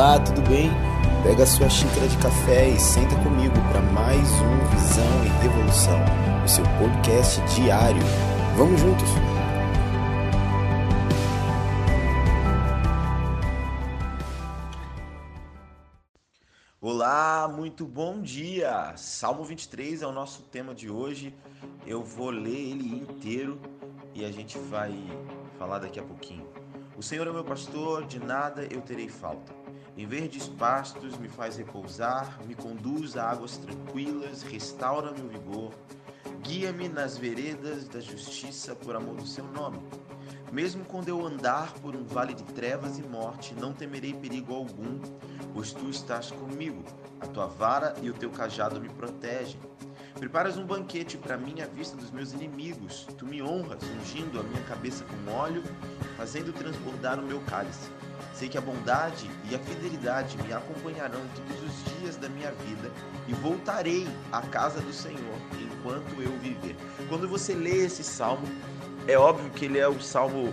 Olá, tudo bem? Pega sua xícara de café e senta comigo para mais um Visão e Revolução, o seu podcast diário. Vamos juntos? Olá, muito bom dia! Salmo 23 é o nosso tema de hoje. Eu vou ler ele inteiro e a gente vai falar daqui a pouquinho. O Senhor é meu pastor, de nada eu terei falta. Em verdes pastos me faz repousar, me conduz a águas tranquilas, restaura meu vigor. Guia-me nas veredas da justiça por amor do seu nome. Mesmo quando eu andar por um vale de trevas e morte, não temerei perigo algum, pois tu estás comigo. A tua vara e o teu cajado me protegem. Preparas um banquete para mim à vista dos meus inimigos. Tu me honras, ungindo a minha cabeça com óleo, fazendo transbordar o meu cálice. Sei que a bondade e a fidelidade me acompanharão todos os dias da minha vida e voltarei à casa do Senhor enquanto eu viver. Quando você lê esse salmo, é óbvio que ele é um salmo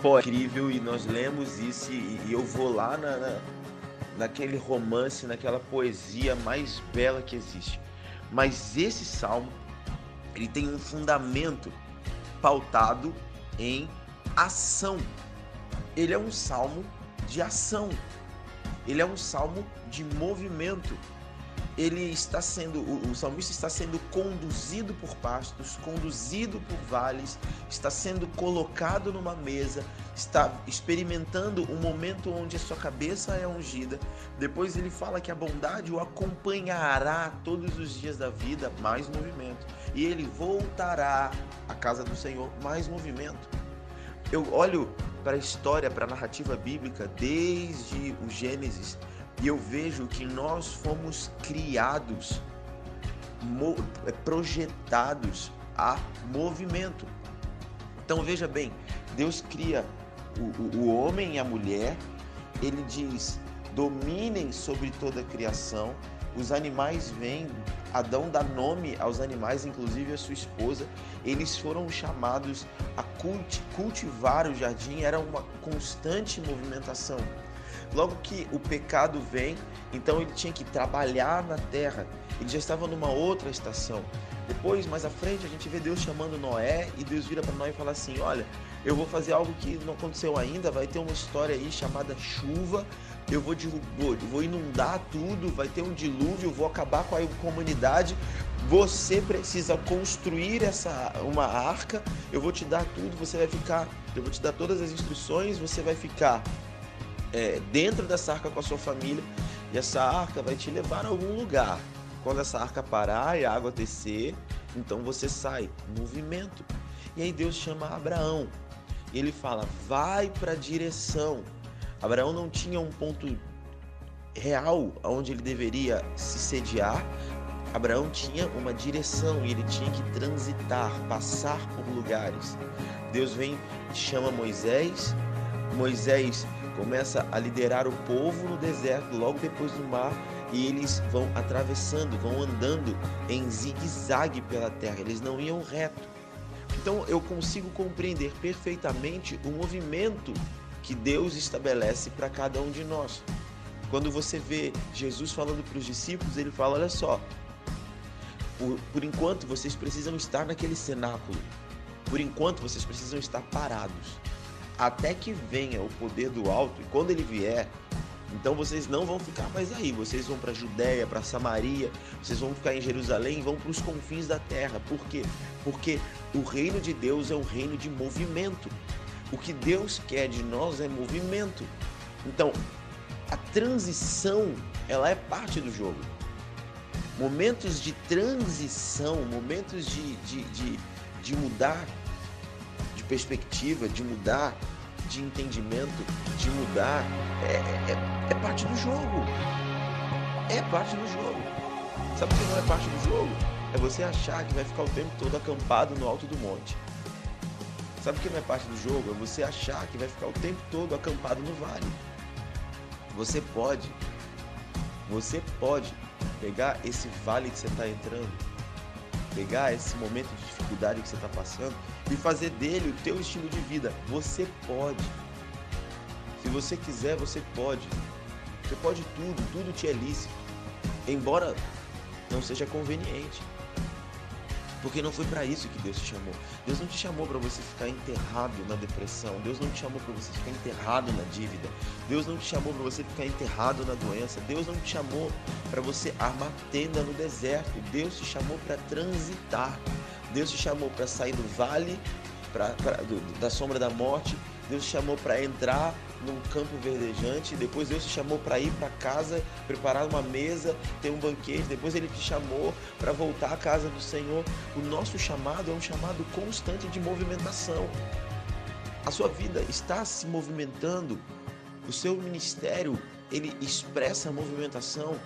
pô, incrível e nós lemos isso e, e eu vou lá na, na, naquele romance, naquela poesia mais bela que existe. Mas esse salmo, ele tem um fundamento pautado em ação. Ele é um salmo de ação. Ele é um salmo de movimento. Ele está sendo, o, o salmista está sendo conduzido por pastos, conduzido por vales, está sendo colocado numa mesa, está experimentando um momento onde a sua cabeça é ungida. Depois ele fala que a bondade o acompanhará todos os dias da vida, mais movimento. E ele voltará à casa do Senhor, mais movimento. Eu olho para a história, para a narrativa bíblica desde o Gênesis e eu vejo que nós fomos criados, é, projetados a movimento. Então veja bem, Deus cria o, o, homem e a mulher, ele diz: dominem sobre toda a criação, os animais vêm, Adão dá nome aos animais, inclusive a sua esposa. Eles foram chamados a cultivar o jardim, era uma constante movimentação. Logo que o pecado vem, então ele tinha que trabalhar na terra. Ele já estava numa outra estação. Depois, mais à frente, a gente vê Deus chamando Noé e Deus vira para Noé e fala assim: Olha, eu vou fazer algo que não aconteceu ainda. Vai ter uma história aí chamada chuva. Eu vou, vou, vou inundar tudo. Vai ter um dilúvio. Vou acabar com a comunidade. Você precisa construir essa uma arca. Eu vou te dar tudo. Você vai ficar. Eu vou te dar todas as instruções. Você vai ficar é, dentro dessa arca com a sua família e essa arca vai te levar a algum lugar. Quando essa arca parar e a água descer, então você sai, movimento. E aí Deus chama Abraão e ele fala: vai para a direção. Abraão não tinha um ponto real aonde ele deveria se sediar. Abraão tinha uma direção e ele tinha que transitar, passar por lugares. Deus vem e chama Moisés. Moisés começa a liderar o povo no deserto, logo depois do mar, e eles vão atravessando, vão andando em zigue-zague pela terra, eles não iam reto. Então eu consigo compreender perfeitamente o movimento que Deus estabelece para cada um de nós. Quando você vê Jesus falando para os discípulos, ele fala: Olha só, por, por enquanto vocês precisam estar naquele cenáculo, por enquanto vocês precisam estar parados até que venha o poder do alto, e quando ele vier, então vocês não vão ficar mais aí, vocês vão para Judéia, para Samaria, vocês vão ficar em Jerusalém, vão para os confins da terra. Por quê? Porque o reino de Deus é um reino de movimento. O que Deus quer de nós é movimento. Então, a transição, ela é parte do jogo. Momentos de transição, momentos de, de, de, de mudar perspectiva, de mudar de entendimento, de mudar, é, é, é parte do jogo. É parte do jogo. Sabe o que não é parte do jogo? É você achar que vai ficar o tempo todo acampado no alto do monte. Sabe o que não é parte do jogo? É você achar que vai ficar o tempo todo acampado no vale. Você pode, você pode pegar esse vale que você está entrando pegar esse momento de dificuldade que você está passando e fazer dele o teu estilo de vida. Você pode. Se você quiser, você pode. Você pode tudo, tudo te é lícito. Embora não seja conveniente. Porque não foi para isso que Deus te chamou. Deus não te chamou para você ficar enterrado na depressão. Deus não te chamou para você ficar enterrado na dívida. Deus não te chamou para você ficar enterrado na doença. Deus não te chamou para você armar tenda no deserto. Deus te chamou para transitar. Deus te chamou para sair do vale, pra, pra do, da sombra da morte. Deus te chamou para entrar num campo verdejante. Depois Deus te chamou para ir para casa, preparar uma mesa, ter um banquete. Depois Ele te chamou para voltar à casa do Senhor. O nosso chamado é um chamado constante de movimentação. A sua vida está se movimentando. O seu ministério ele expressa a movimentação.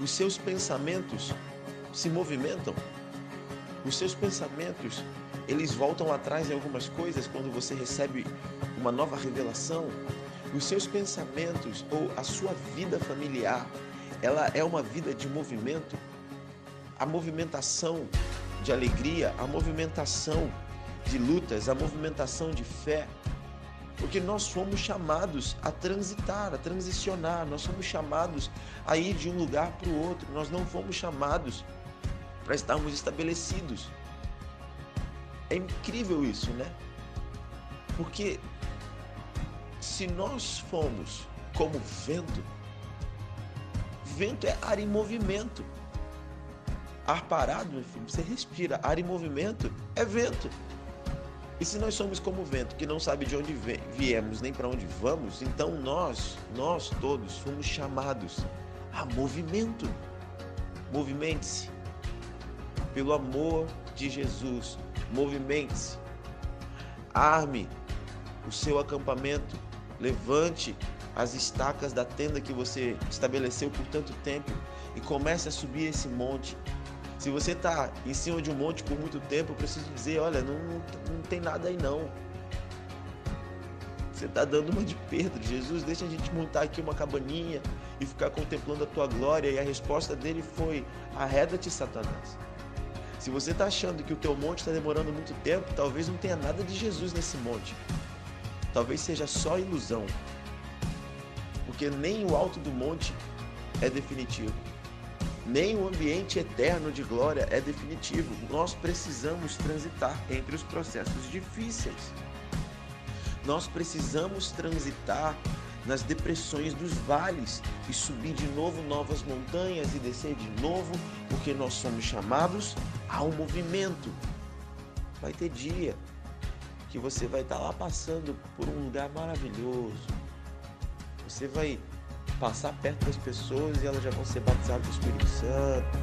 Os seus pensamentos se movimentam. Os seus pensamentos eles voltam atrás em algumas coisas quando você recebe uma nova revelação. Os seus pensamentos ou a sua vida familiar, ela é uma vida de movimento. A movimentação de alegria, a movimentação de lutas, a movimentação de fé, porque nós fomos chamados a transitar, a transicionar, nós somos chamados a ir de um lugar para o outro, nós não fomos chamados para estarmos estabelecidos. É incrível isso, né? Porque se nós formos como vento, vento é ar em movimento. Ar parado, meu filho, você respira. Ar em movimento é vento. E se nós somos como vento, que não sabe de onde viemos nem para onde vamos, então nós, nós todos, fomos chamados a movimento. Movimente-se pelo amor de Jesus movimente-se, arme o seu acampamento, levante as estacas da tenda que você estabeleceu por tanto tempo e comece a subir esse monte. Se você está em cima de um monte por muito tempo, eu preciso dizer, olha, não, não, não tem nada aí não. Você está dando uma de Pedro. Jesus, deixa a gente montar aqui uma cabaninha e ficar contemplando a tua glória. E a resposta dele foi: arreda-te, Satanás. Se você está achando que o teu monte está demorando muito tempo, talvez não tenha nada de Jesus nesse monte. Talvez seja só ilusão. Porque nem o alto do monte é definitivo. Nem o ambiente eterno de glória é definitivo. Nós precisamos transitar entre os processos difíceis. Nós precisamos transitar nas depressões dos vales e subir de novo novas montanhas e descer de novo, porque nós somos chamados ao movimento. Vai ter dia que você vai estar lá passando por um lugar maravilhoso. Você vai passar perto das pessoas e elas já vão ser batizadas do Espírito Santo.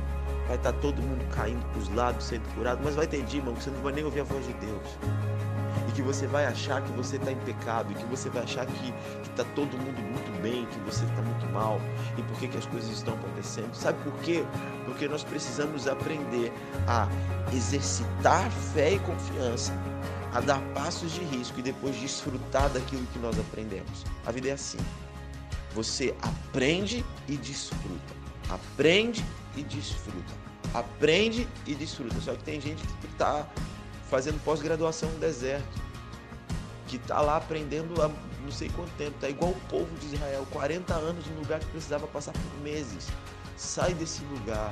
Vai estar todo mundo caindo para os lados, sendo curado, mas vai ter dia, irmão, que você não vai nem ouvir a voz de Deus que você vai achar que você está em pecado, e que você vai achar que está todo mundo muito bem, que você está muito mal, e por que, que as coisas estão acontecendo. Sabe por quê? Porque nós precisamos aprender a exercitar fé e confiança, a dar passos de risco e depois desfrutar daquilo que nós aprendemos. A vida é assim. Você aprende e desfruta. Aprende e desfruta. Aprende e desfruta. Só que tem gente que está fazendo pós-graduação no deserto, que está lá aprendendo há não sei quanto tempo, tá igual o povo de Israel, 40 anos em um lugar que precisava passar por meses. Sai desse lugar,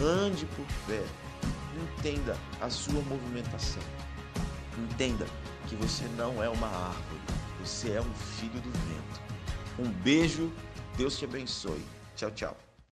ande por fé, entenda a sua movimentação. Entenda que você não é uma árvore, você é um filho do vento. Um beijo, Deus te abençoe. Tchau, tchau.